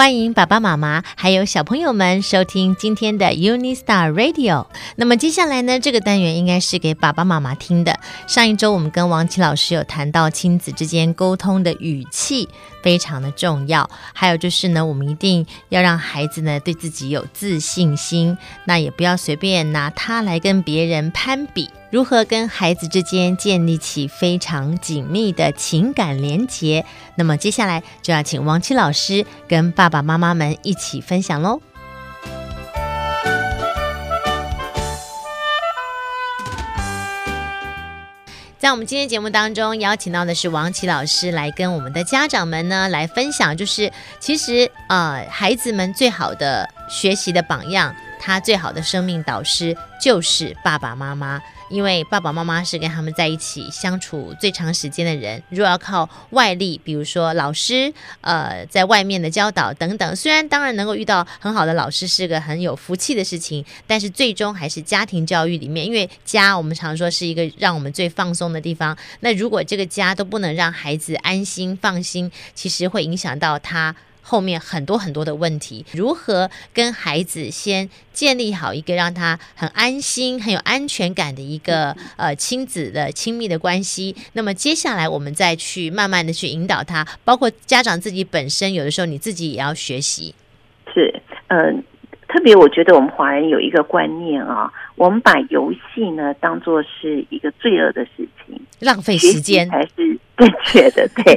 欢迎爸爸妈妈还有小朋友们收听今天的 UniStar Radio。那么接下来呢，这个单元应该是给爸爸妈妈听的。上一周我们跟王琦老师有谈到亲子之间沟通的语气非常的重要，还有就是呢，我们一定要让孩子呢对自己有自信心，那也不要随便拿他来跟别人攀比。如何跟孩子之间建立起非常紧密的情感连结？那么接下来就要请王琦老师跟爸爸妈妈们一起分享喽。在我们今天节目当中，邀请到的是王琦老师来跟我们的家长们呢来分享，就是其实呃，孩子们最好的学习的榜样，他最好的生命导师就是爸爸妈妈。因为爸爸妈妈是跟他们在一起相处最长时间的人，如果要靠外力，比如说老师，呃，在外面的教导等等，虽然当然能够遇到很好的老师是个很有福气的事情，但是最终还是家庭教育里面，因为家我们常说是一个让我们最放松的地方。那如果这个家都不能让孩子安心放心，其实会影响到他。后面很多很多的问题，如何跟孩子先建立好一个让他很安心、很有安全感的一个呃亲子的亲密的关系？那么接下来我们再去慢慢的去引导他，包括家长自己本身，有的时候你自己也要学习。是，嗯、特别我觉得我们华人有一个观念啊，我们把游戏呢当做是一个罪恶的事情，浪费时间才是？正确的，对。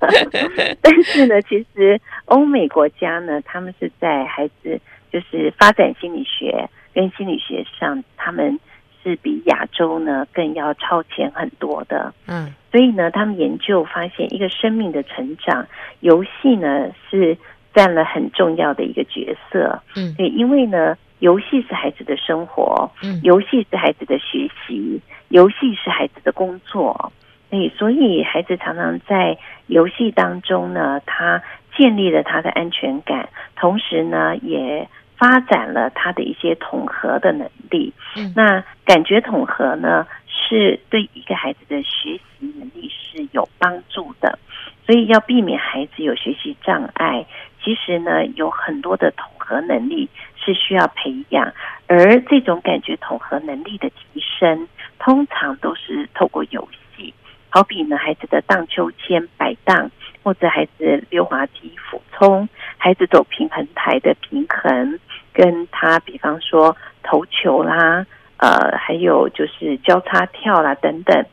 但是呢，其实欧美国家呢，他们是在孩子就是发展心理学跟心理学上，他们是比亚洲呢更要超前很多的。嗯，所以呢，他们研究发现，一个生命的成长，游戏呢是占了很重要的一个角色。嗯，对，因为呢，游戏是孩子的生活，嗯，游戏是孩子的学习，游戏是孩子的工作。对，所以孩子常常在游戏当中呢，他建立了他的安全感，同时呢，也发展了他的一些统合的能力。嗯，那感觉统合呢，是对一个孩子的学习能力是有帮助的。所以要避免孩子有学习障碍，其实呢，有很多的统合能力是需要培养，而这种感觉统合能力的提升，通常都是透过游戏。好比呢，孩子的荡秋千、摆荡，或者孩子溜滑梯、俯冲，孩子走平衡台的平衡，跟他比方说投球啦，呃，还有就是交叉跳啦等等，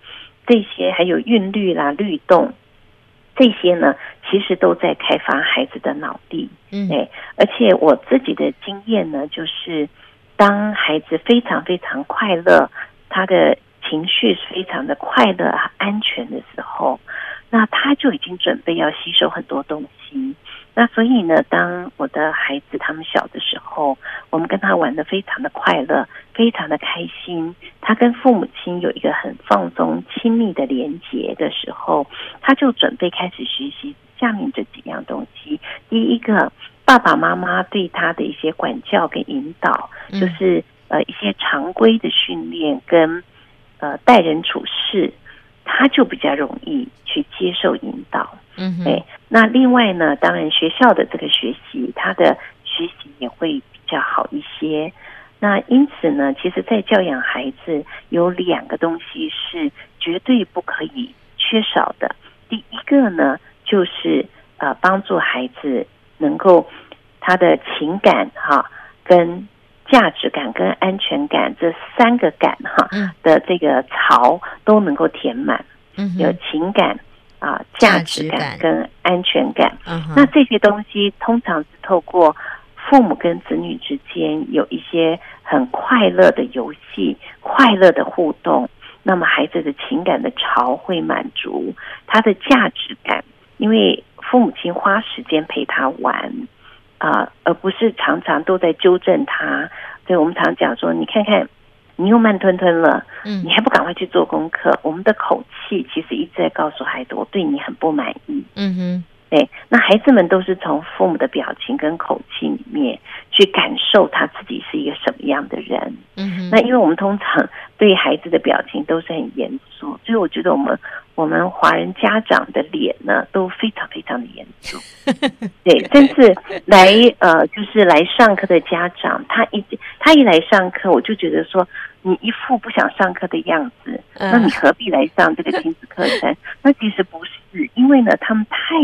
这些还有韵律啦、律动，这些呢，其实都在开发孩子的脑力。嗯，哎，而且我自己的经验呢，就是当孩子非常非常快乐，他的。情绪是非常的快乐、安全的时候，那他就已经准备要吸收很多东西。那所以呢，当我的孩子他们小的时候，我们跟他玩的非常的快乐，非常的开心。他跟父母亲有一个很放松、亲密的连结的时候，他就准备开始学习下面这几样东西。第一个，爸爸妈妈对他的一些管教跟引导，就是呃一些常规的训练跟。呃，待人处事，他就比较容易去接受引导。嗯哼，对。那另外呢，当然学校的这个学习，他的学习也会比较好一些。那因此呢，其实，在教养孩子有两个东西是绝对不可以缺少的。第一个呢，就是呃，帮助孩子能够他的情感哈跟。价值感跟安全感这三个感哈的这个槽都能够填满，有情感啊、价值感跟安全感。那这些东西通常是透过父母跟子女之间有一些很快乐的游戏、快乐的互动，那么孩子的情感的潮会满足，他的价值感，因为父母亲花时间陪他玩。啊，而不是常常都在纠正他。对，我们常讲说，你看看，你又慢吞吞了，嗯，你还不赶快去做功课？我们的口气其实一直在告诉孩子，我对你很不满意。嗯哼，对，那孩子们都是从父母的表情跟口气里面去感受他自己是一个什么样的人。嗯哼，那因为我们通常对孩子的表情都是很严肃，所以我觉得我们我们华人家长的脸呢都非常非常的严肃。对，但是来呃就是来上课的家长，他一他一来上课，我就觉得说。你一副不想上课的样子，那你何必来上这个亲子课程？那其实不是，因为呢，他们太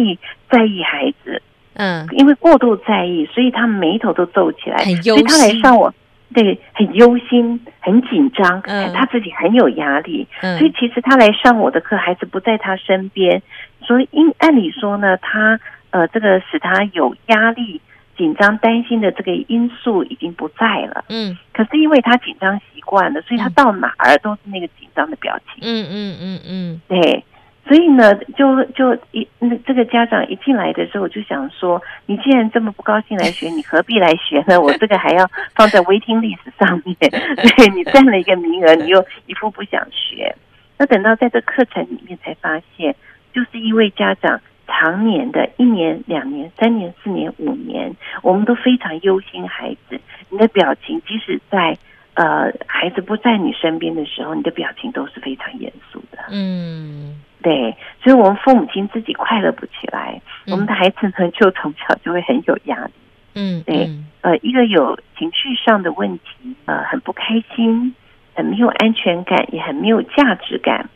在意孩子，嗯，因为过度在意，所以他们眉头都皱起来。所以他来上我，对，很忧心，很紧张，嗯，他自己很有压力，嗯，所以其实他来上我的课，孩子不在他身边，所以因按理说呢，他呃，这个使他有压力。紧张、担心的这个因素已经不在了。嗯，可是因为他紧张习惯的，所以他到哪儿都是那个紧张的表情。嗯嗯嗯嗯，对，所以呢，就就一那这个家长一进来的时候，我就想说，你既然这么不高兴来学，你何必来学呢？我这个还要放在 waiting list 上面，对，你占了一个名额，你又一副不想学。那等到在这课程里面才发现，就是因为家长。常年的一年、两年、三年、四年、五年，我们都非常忧心孩子。你的表情，即使在呃孩子不在你身边的时候，你的表情都是非常严肃的。嗯，对，所以我们父母亲自己快乐不起来，嗯、我们的孩子呢就从小就会很有压力。嗯，对，呃，一个有情绪上的问题，呃，很不开心，很没有安全感，也很没有价值感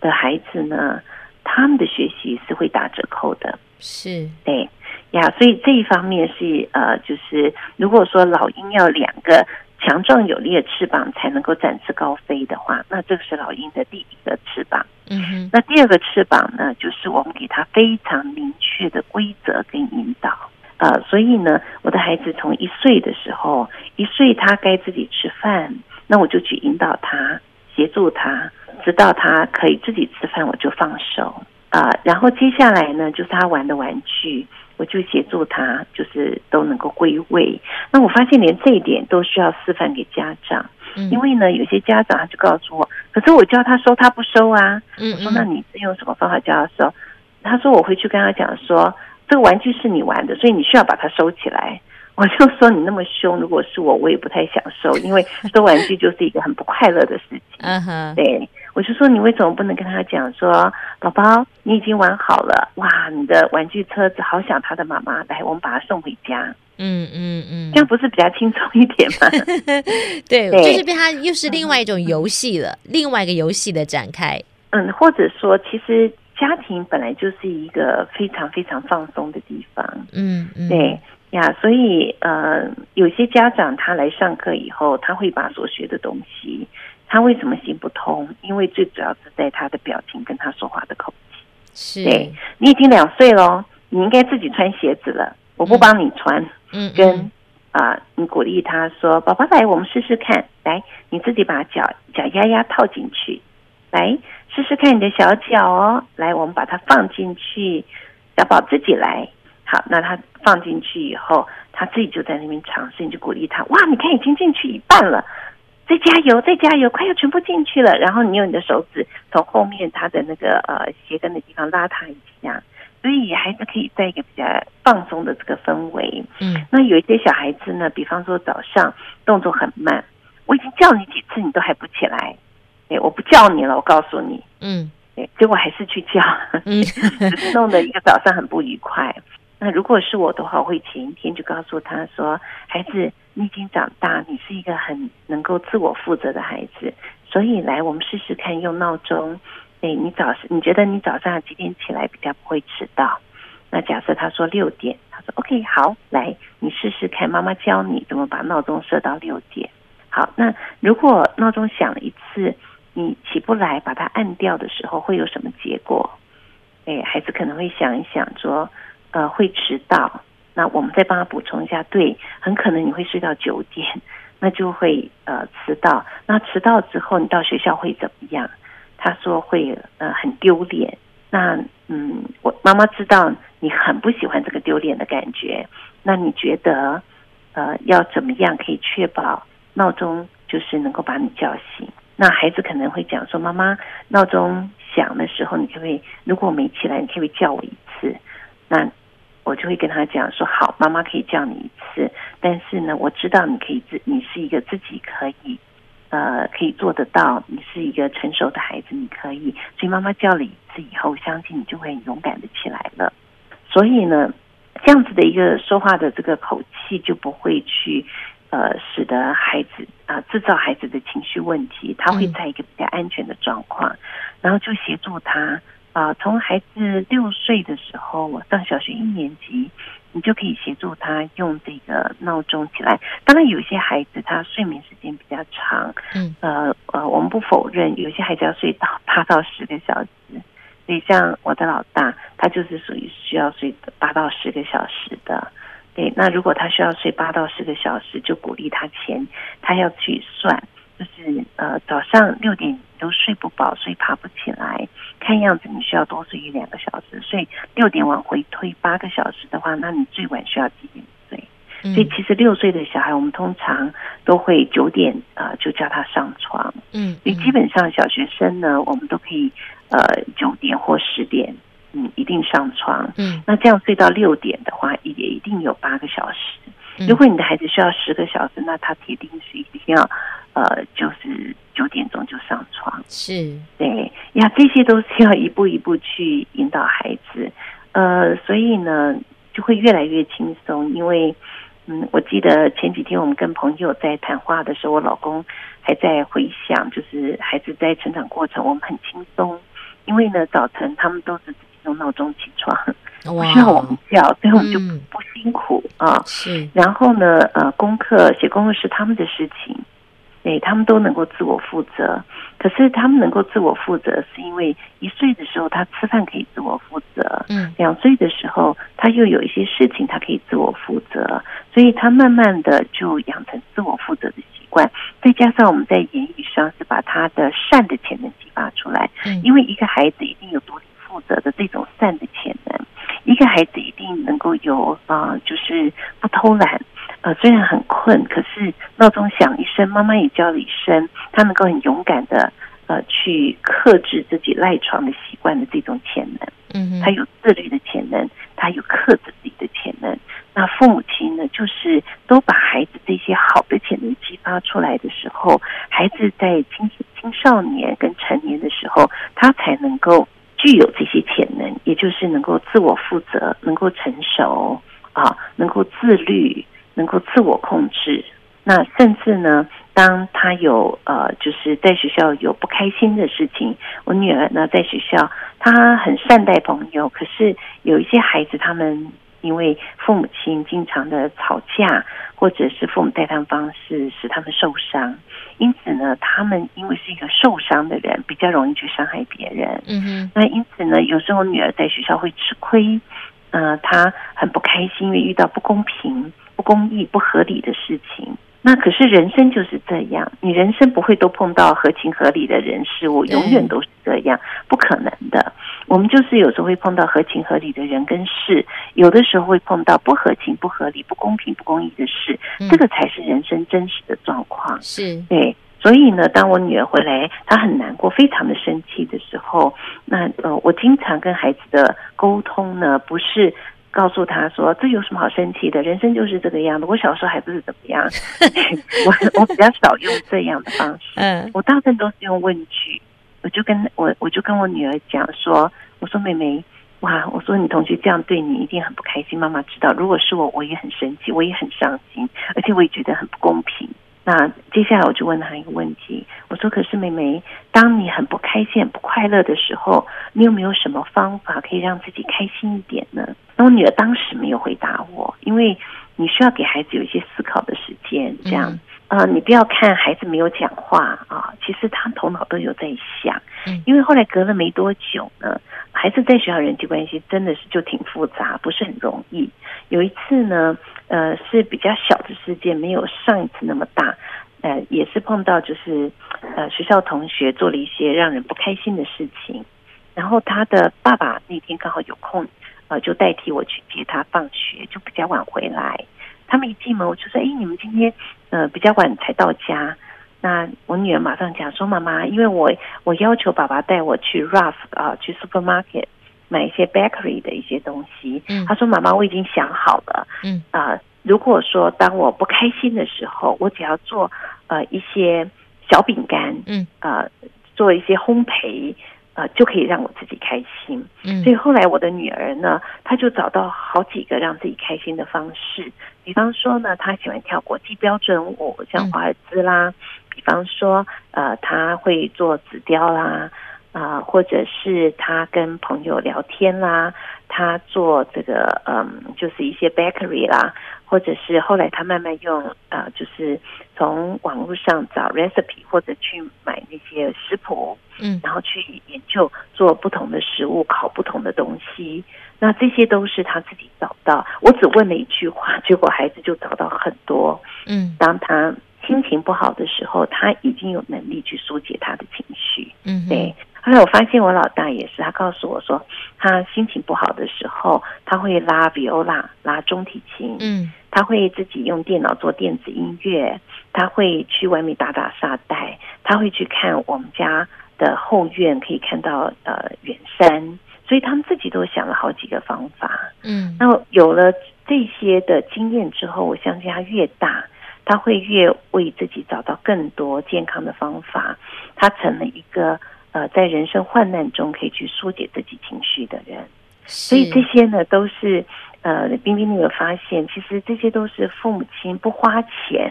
的孩子呢。他们的学习是会打折扣的，是对呀，所以这一方面是呃，就是如果说老鹰要两个强壮有力的翅膀才能够展翅高飞的话，那这个是老鹰的第一个翅膀。嗯哼，那第二个翅膀呢，就是我们给他非常明确的规则跟引导。呃，所以呢，我的孩子从一岁的时候，一岁他该自己吃饭，那我就去引导他，协助他。直到他可以自己吃饭，我就放手啊、呃。然后接下来呢，就是他玩的玩具，我就协助他，就是都能够归位。那我发现连这一点都需要示范给家长，因为呢，有些家长他就告诉我，可是我叫他收，他不收啊。我说那你是用什么方法叫他收？他说我回去跟他讲说，这个玩具是你玩的，所以你需要把它收起来。我就说你那么凶，如果是我，我也不太想收，因为收玩具就是一个很不快乐的事情。嗯哼，对。我就说，你为什么不能跟他讲说，宝宝，你已经玩好了，哇，你的玩具车子好想他的妈妈，来，我们把他送回家。嗯嗯嗯，这样不是比较轻松一点吗？对，对就是被他又是另外一种游戏了，嗯、另外一个游戏的展开。嗯，或者说，其实家庭本来就是一个非常非常放松的地方。嗯嗯，对呀，所以呃，有些家长他来上课以后，他会把所学的东西。他为什么行不通？因为最主要是在他的表情跟他说话的口气。是，对，你已经两岁了，你应该自己穿鞋子了。我不帮你穿。嗯，跟啊、呃，你鼓励他说：“宝宝来，我们试试看。来，你自己把脚脚丫丫套进去。来，试试看你的小脚哦。来，我们把它放进去。小宝自己来。好，那他放进去以后，他自己就在那边尝试，你就鼓励他。哇，你看已经进去一半了。”再加油，再加油，快要全部进去了。然后你用你的手指从后面他的那个呃鞋跟的地方拉他一下，所以孩子可以在一个比较放松的这个氛围。嗯，那有一些小孩子呢，比方说早上动作很慢，我已经叫你几次，你都还不起来。哎，我不叫你了，我告诉你。嗯，哎，结果还是去叫，嗯，只是弄得一个早上很不愉快。那如果是我的话，我会前一天就告诉他说：“孩子，你已经长大，你是一个很能够自我负责的孩子，所以来，我们试试看用闹钟。哎，你早你觉得你早上几点起来比较不会迟到？那假设他说六点，他说 OK，好，来，你试试看，妈妈教你怎么把闹钟设到六点。好，那如果闹钟响了一次，你起不来，把它按掉的时候，会有什么结果？哎，孩子可能会想一想说。呃，会迟到，那我们再帮他补充一下。对，很可能你会睡到九点，那就会呃迟到。那迟到之后，你到学校会怎么样？他说会呃很丢脸。那嗯，我妈妈知道你很不喜欢这个丢脸的感觉。那你觉得呃要怎么样可以确保闹钟就是能够把你叫醒？那孩子可能会讲说：“妈妈，闹钟响的时候，你可不可以？如果我没起来，你可不可以叫我一次？”那我就会跟他讲说：好，妈妈可以叫你一次，但是呢，我知道你可以自，你是一个自己可以，呃，可以做得到，你是一个成熟的孩子，你可以。所以妈妈叫了一次以后，相信你就会很勇敢的起来了。所以呢，这样子的一个说话的这个口气，就不会去呃，使得孩子啊、呃、制造孩子的情绪问题。他会在一个比较安全的状况，嗯、然后就协助他。啊，从孩子六岁的时候，我上小学一年级，你就可以协助他用这个闹钟起来。当然，有些孩子他睡眠时间比较长，嗯，呃呃，我们不否认，有些孩子要睡到八到十个小时。所以，像我的老大，他就是属于需要睡八到十个小时的。对，那如果他需要睡八到十个小时，就鼓励他前，他要去算。就是呃早上六点都睡不饱，所以爬不起来。看样子你需要多睡一两个小时，所以六点往回推八个小时的话，那你最晚需要几点睡？嗯、所以其实六岁的小孩，我们通常都会九点啊、呃、就叫他上床。嗯，所以基本上小学生呢，我们都可以呃九点或十点嗯一定上床。嗯，那这样睡到六点的话，也一定有八个小时。如果你的孩子需要十个小时，那他铁定是一定要。呃，就是九点钟就上床，是对呀，这些都是要一步一步去引导孩子，呃，所以呢，就会越来越轻松。因为，嗯，我记得前几天我们跟朋友在谈话的时候，我老公还在回想，就是孩子在成长过程，我们很轻松，因为呢，早晨他们都是自己用闹钟起床，不需要我们叫，所以我们就不辛苦、嗯、啊。是，然后呢，呃，功课写功课是他们的事情。对，他们都能够自我负责，可是他们能够自我负责，是因为一岁的时候他吃饭可以自我负责，嗯，两岁的时候他又有一些事情他可以自我负责，所以他慢慢的就养成自我负责的习惯。再加上我们在言语上是把他的善的潜能激发出来，嗯，因为一个孩子一定有独立负责的这种善的潜能，一个孩子一定能够有啊，呃，就是不偷懒。呃，虽然很困，可是闹钟响一声，妈妈也叫了一声，他能够很勇敢的呃去克制自己赖床的习惯的这种潜能。嗯，他有自律的潜能，他有克制自己的潜能。那父母亲呢，就是都把孩子这些好的潜能激发出来的时候，孩子在青青少年跟成年的时候，他才能够具有这些潜能，也就是能够自我负责，能够成熟啊，能够自律。能够自我控制，那甚至呢，当他有呃，就是在学校有不开心的事情，我女儿呢在学校，她很善待朋友，可是有一些孩子，他们因为父母亲经常的吵架，或者是父母带他们方式使他们受伤，因此呢，他们因为是一个受伤的人，比较容易去伤害别人。嗯哼，那因此呢，有时候女儿在学校会吃亏，呃，她很不开心，因为遇到不公平。不公义、不合理的事情，那可是人生就是这样。你人生不会都碰到合情合理的人事物，永远都是这样，不可能的。我们就是有时候会碰到合情合理的人跟事，有的时候会碰到不合情、不合理、不公平、不公义的事。这个才是人生真实的状况。是对，所以呢，当我女儿回来，她很难过、非常的生气的时候，那呃，我经常跟孩子的沟通呢，不是。告诉他说：“这有什么好生气的？人生就是这个样子。我小时候还不是怎么样，我我比较少用这样的方式。嗯，我大部分都是用问句。我就跟我我就跟我女儿讲说：我说妹妹，哇，我说你同学这样对你一定很不开心。妈妈知道，如果是我，我也很生气，我也很伤心，而且我也觉得很不公平。”那接下来我就问他一个问题，我说：“可是妹妹，当你很不开心、不快乐的时候，你有没有什么方法可以让自己开心一点呢？”那我女儿当时没有回答我，因为你需要给孩子有一些思考的时间。这样，呃，你不要看孩子没有讲话啊，其实他头脑都有在想。因为后来隔了没多久呢，孩子在学校人际关系真的是就挺复杂，不是很容易。有一次呢。呃，是比较小的事件，没有上一次那么大。呃，也是碰到就是呃学校同学做了一些让人不开心的事情，然后他的爸爸那天刚好有空，呃，就代替我去接他放学，就比较晚回来。他们一进门，我就说：“哎，你们今天呃比较晚才到家。”那我女儿马上讲说：“妈妈，因为我我要求爸爸带我去 Ralph 啊，去 supermarket。”买一些 bakery 的一些东西。嗯，他说：“妈妈，我已经想好了。嗯啊、呃，如果说当我不开心的时候，我只要做呃一些小饼干，嗯，呃，做一些烘焙。”呃，就可以让我自己开心。嗯，所以后来我的女儿呢，她就找到好几个让自己开心的方式。比方说呢，她喜欢跳国际标准舞，像华尔兹啦；嗯、比方说，呃，她会做纸雕啦，啊、呃，或者是他跟朋友聊天啦，他做这个，嗯、呃，就是一些 bakery 啦。或者是后来他慢慢用啊、呃，就是从网络上找 recipe，或者去买那些食谱，嗯，然后去研究做不同的食物，烤不同的东西。那这些都是他自己找到。我只问了一句话，结果孩子就找到很多。嗯，当他心情不好的时候，他已经有能力去疏解他的情绪。嗯，对。后来我发现我老大也是，他告诉我说，他心情不好的时候，他会拉 viola，拉中提琴。嗯。他会自己用电脑做电子音乐，他会去外面打打沙袋，他会去看我们家的后院，可以看到呃远山，所以他们自己都想了好几个方法。嗯，那有了这些的经验之后，我相信他越大，他会越为自己找到更多健康的方法，他成了一个呃在人生患难中可以去疏解自己情绪的人。所以这些呢都是。呃，冰冰，你有发现，其实这些都是父母亲不花钱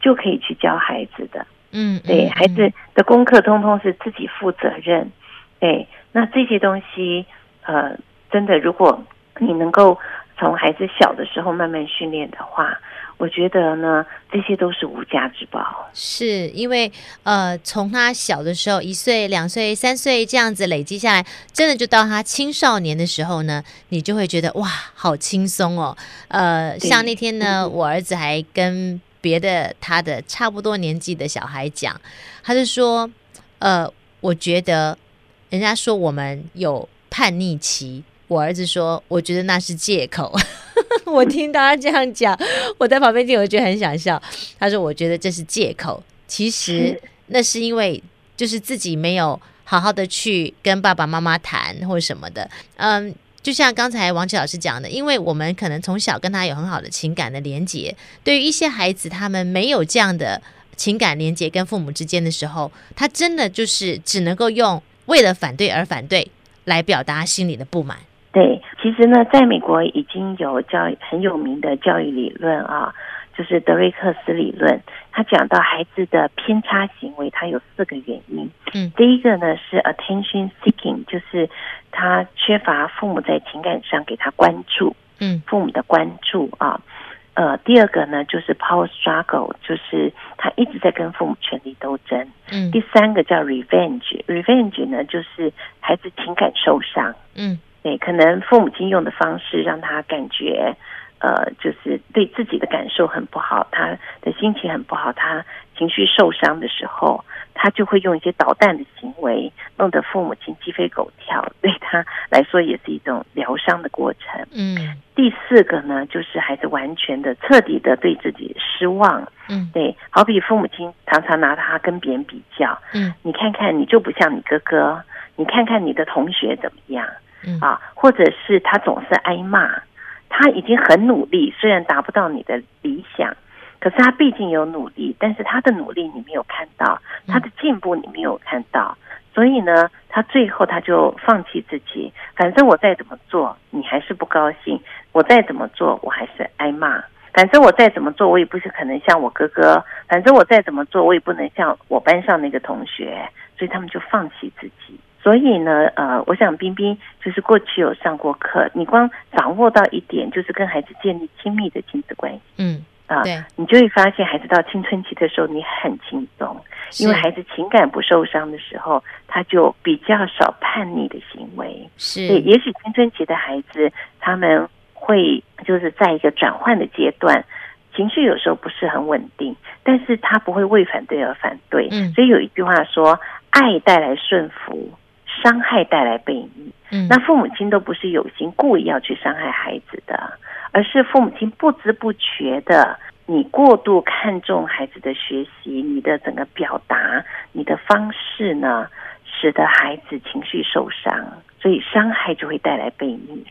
就可以去教孩子的。嗯，对，孩子的功课通通是自己负责任。对，那这些东西，呃，真的，如果你能够从孩子小的时候慢慢训练的话。我觉得呢，这些都是无价之宝。是因为呃，从他小的时候，一岁、两岁、三岁这样子累积下来，真的就到他青少年的时候呢，你就会觉得哇，好轻松哦。呃，像那天呢，我儿子还跟别的他的差不多年纪的小孩讲，他就说，呃，我觉得人家说我们有叛逆期，我儿子说，我觉得那是借口。我听他这样讲，我在旁边听，我就觉得很想笑。他说：“我觉得这是借口，其实那是因为就是自己没有好好的去跟爸爸妈妈谈或什么的。嗯，就像刚才王琦老师讲的，因为我们可能从小跟他有很好的情感的连结，对于一些孩子，他们没有这样的情感连结跟父母之间的时候，他真的就是只能够用为了反对而反对来表达心里的不满。”对，其实呢，在美国已经有教很有名的教育理论啊，就是德瑞克斯理论。他讲到孩子的偏差行为，它有四个原因。嗯，第一个呢是 attention seeking，就是他缺乏父母在情感上给他关注。嗯，父母的关注啊。呃，第二个呢就是 power struggle，就是他一直在跟父母权力斗争。嗯，第三个叫 revenge，revenge 呢就是孩子情感受伤。嗯。对，可能父母亲用的方式让他感觉，呃，就是对自己的感受很不好，他的心情很不好，他情绪受伤的时候，他就会用一些捣蛋的行为，弄得父母亲鸡飞狗跳，对他来说也是一种疗伤的过程。嗯，第四个呢，就是孩子完全的、彻底的对自己失望。嗯，对，好比父母亲常常拿他跟别人比较。嗯，你看看，你就不像你哥哥，你看看你的同学怎么样。嗯、啊，或者是他总是挨骂，他已经很努力，虽然达不到你的理想，可是他毕竟有努力，但是他的努力你没有看到，他的进步你没有看到，所以呢，他最后他就放弃自己，反正我再怎么做，你还是不高兴；我再怎么做，我还是挨骂。反正我再怎么做，我也不是可能像我哥哥；反正我再怎么做，我也不能像我班上那个同学，所以他们就放弃自己。所以呢，呃，我想冰冰就是过去有上过课，你光掌握到一点，就是跟孩子建立亲密的亲子关系，嗯，啊，对，你就会发现孩子到青春期的时候，你很轻松，因为孩子情感不受伤的时候，他就比较少叛逆的行为。是，对，也许青春期的孩子他们会就是在一个转换的阶段，情绪有时候不是很稳定，但是他不会为反对而反对。嗯，所以有一句话说，爱带来顺服。伤害带来被逆，嗯，那父母亲都不是有心故意要去伤害孩子的，而是父母亲不知不觉的，你过度看重孩子的学习，你的整个表达，你的方式呢，使得孩子情绪受伤，所以伤害就会带来被逆。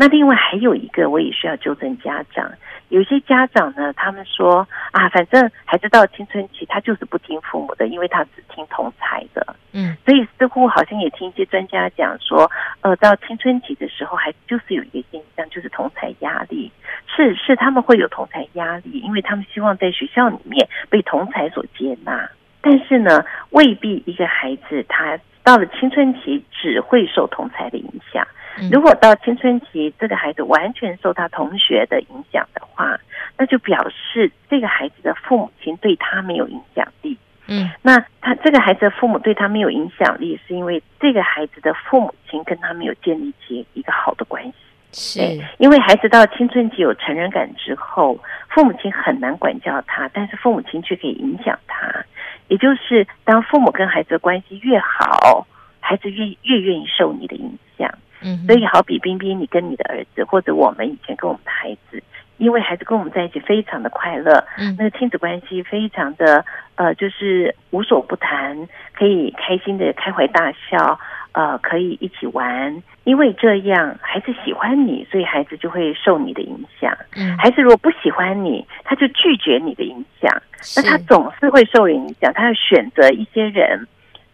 那另外还有一个，我也需要纠正家长。有些家长呢，他们说啊，反正孩子到青春期，他就是不听父母的，因为他只听同才的。嗯，所以似乎好像也听一些专家讲说，呃，到青春期的时候，孩子就是有一个现象，就是同才压力。是是，他们会有同才压力，因为他们希望在学校里面被同才所接纳。但是呢，未必一个孩子他到了青春期只会受同才的影响。如果到青春期，这个孩子完全受他同学的影响的话，那就表示这个孩子的父母亲对他没有影响力。嗯，那他这个孩子的父母对他没有影响力，是因为这个孩子的父母亲跟他没有建立起一个好的关系。是，因为孩子到青春期有成人感之后，父母亲很难管教他，但是父母亲却可以影响他。也就是当父母跟孩子的关系越好，孩子越越愿意受你的影响。嗯，所以好比冰冰，你跟你的儿子，或者我们以前跟我们的孩子，因为孩子跟我们在一起非常的快乐，嗯，那个亲子关系非常的呃，就是无所不谈，可以开心的开怀大笑，呃，可以一起玩。因为这样，孩子喜欢你，所以孩子就会受你的影响。嗯，孩子如果不喜欢你，他就拒绝你的影响。那他总是会受影响，他要选择一些人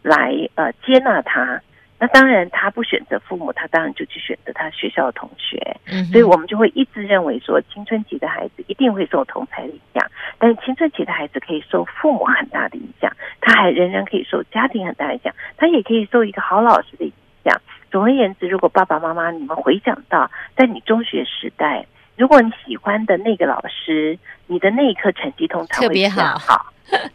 来呃接纳他。那当然，他不选择父母，他当然就去选择他学校的同学。嗯，所以我们就会一直认为说，青春期的孩子一定会受同才的影响，但是青春期的孩子可以受父母很大的影响，他还仍然可以受家庭很大的影响，他也可以受一个好老师的影响。总而言之，如果爸爸妈妈你们回想到，在你中学时代，如果你喜欢的那个老师，你的那一刻成绩通常会比较好。好，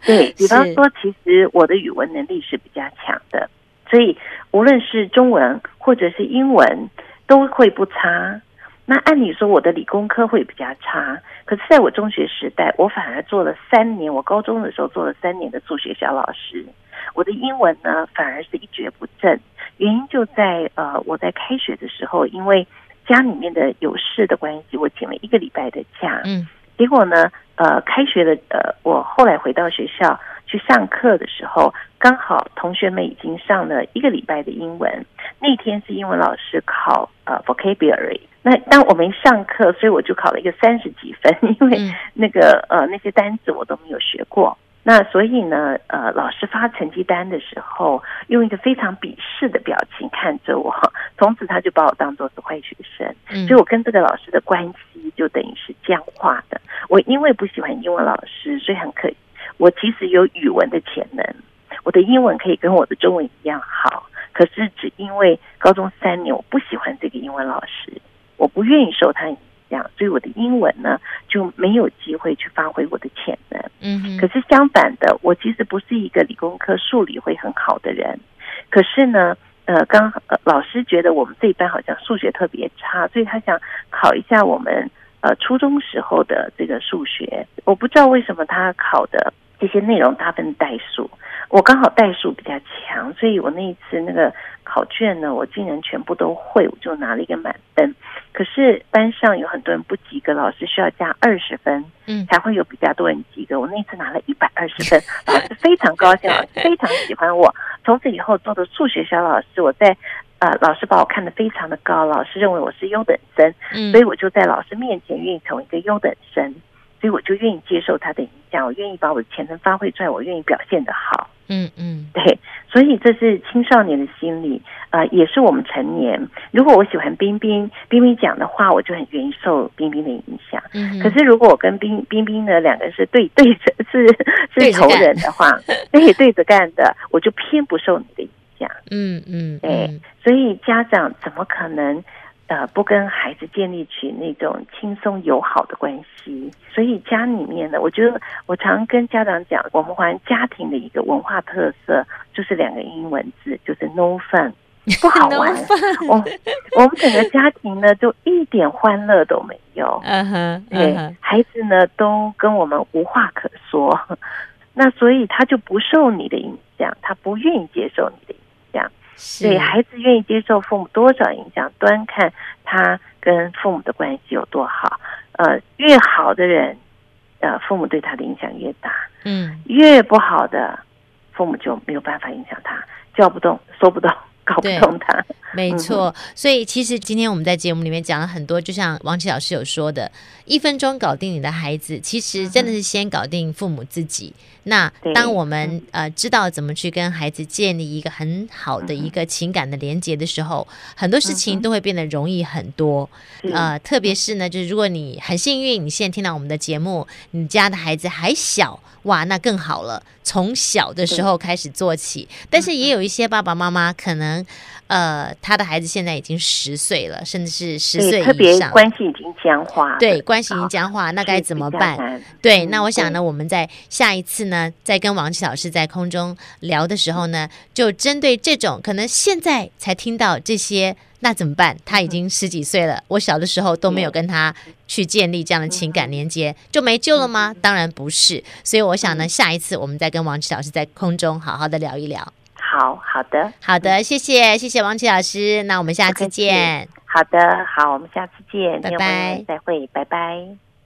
对，比方说，其实我的语文能力是比较强的。所以，无论是中文或者是英文，都会不差。那按理说，我的理工科会比较差。可是，在我中学时代，我反而做了三年。我高中的时候做了三年的数学小老师。我的英文呢，反而是一蹶不振。原因就在呃，我在开学的时候，因为家里面的有事的关系，我请了一个礼拜的假。嗯。结果呢，呃，开学的呃，我后来回到学校。去上课的时候，刚好同学们已经上了一个礼拜的英文。那天是英文老师考呃 vocabulary，那当我没上课，所以我就考了一个三十几分，因为那个呃那些单词我都没有学过。那所以呢，呃，老师发成绩单的时候，用一个非常鄙视的表情看着我，从此他就把我当做是坏学生。嗯，所以我跟这个老师的关系就等于是僵化的。我因为不喜欢英文老师，所以很可惜。我其实有语文的潜能，我的英文可以跟我的中文一样好，可是只因为高中三年我不喜欢这个英文老师，我不愿意受他影响，所以我的英文呢就没有机会去发挥我的潜能。嗯，可是相反的，我其实不是一个理工科数理会很好的人，可是呢，呃，刚呃老师觉得我们这一班好像数学特别差，所以他想考一下我们呃初中时候的这个数学，我不知道为什么他考的。这些内容大部分代数，我刚好代数比较强，所以我那一次那个考卷呢，我竟然全部都会，我就拿了一个满分。可是班上有很多人不及格，老师需要加二十分，嗯，才会有比较多人及格。我那次拿了一百二十分，老师非常高兴，老师非常喜欢我。从此以后做的数学小老师，我在呃，老师把我看得非常的高，老师认为我是优等生，嗯，所以我就在老师面前愿意成为一个优等生。所以我就愿意接受他的影响，我愿意把我的潜能发挥出来，我愿意表现得好。嗯嗯，对，所以这是青少年的心理，呃，也是我们成年。如果我喜欢冰冰，冰冰讲的话，我就很愿意受冰冰的影响。嗯，可是如果我跟冰冰冰呢两个人是对 对着是是仇人的话，对对着干的，我就偏不受你的影响。嗯嗯，对，所以家长怎么可能？呃，不跟孩子建立起那种轻松友好的关系，所以家里面呢，我觉得我常跟家长讲，我们华人家庭的一个文化特色就是两个英文字，就是 no fun，不好玩。no 我我们整个家庭呢，就一点欢乐都没有。嗯哼，对，孩子呢都跟我们无话可说，那所以他就不受你的影响，他不愿意接受你的。对孩子愿意接受父母多少影响，端看他跟父母的关系有多好。呃，越好的人，呃，父母对他的影响越大。嗯，越不好的，父母就没有办法影响他。叫不动，说不动。搞不动他，没错。所以其实今天我们在节目里面讲了很多，就像王琦老师有说的，一分钟搞定你的孩子，其实真的是先搞定父母自己。那当我们呃知道怎么去跟孩子建立一个很好的一个情感的连接的时候，很多事情都会变得容易很多。呃，特别是呢，就是如果你很幸运，你现在听到我们的节目，你家的孩子还小，哇，那更好了。从小的时候开始做起，但是也有一些爸爸妈妈可能，呃，他的孩子现在已经十岁了，甚至是十岁以上，特别关系已经僵化，对，关系已经僵化，那该怎么办？对，那我想呢，我们在下一次呢，在跟王琦老师在空中聊的时候呢，就针对这种可能现在才听到这些。那怎么办？他已经十几岁了，我小的时候都没有跟他去建立这样的情感连接，就没救了吗？当然不是。所以我想呢，下一次我们再跟王琦老师在空中好好的聊一聊。好好的，好的，谢谢谢谢王琦老师，那我们下次见。好的，好，我们下次见，拜拜，再会，拜拜。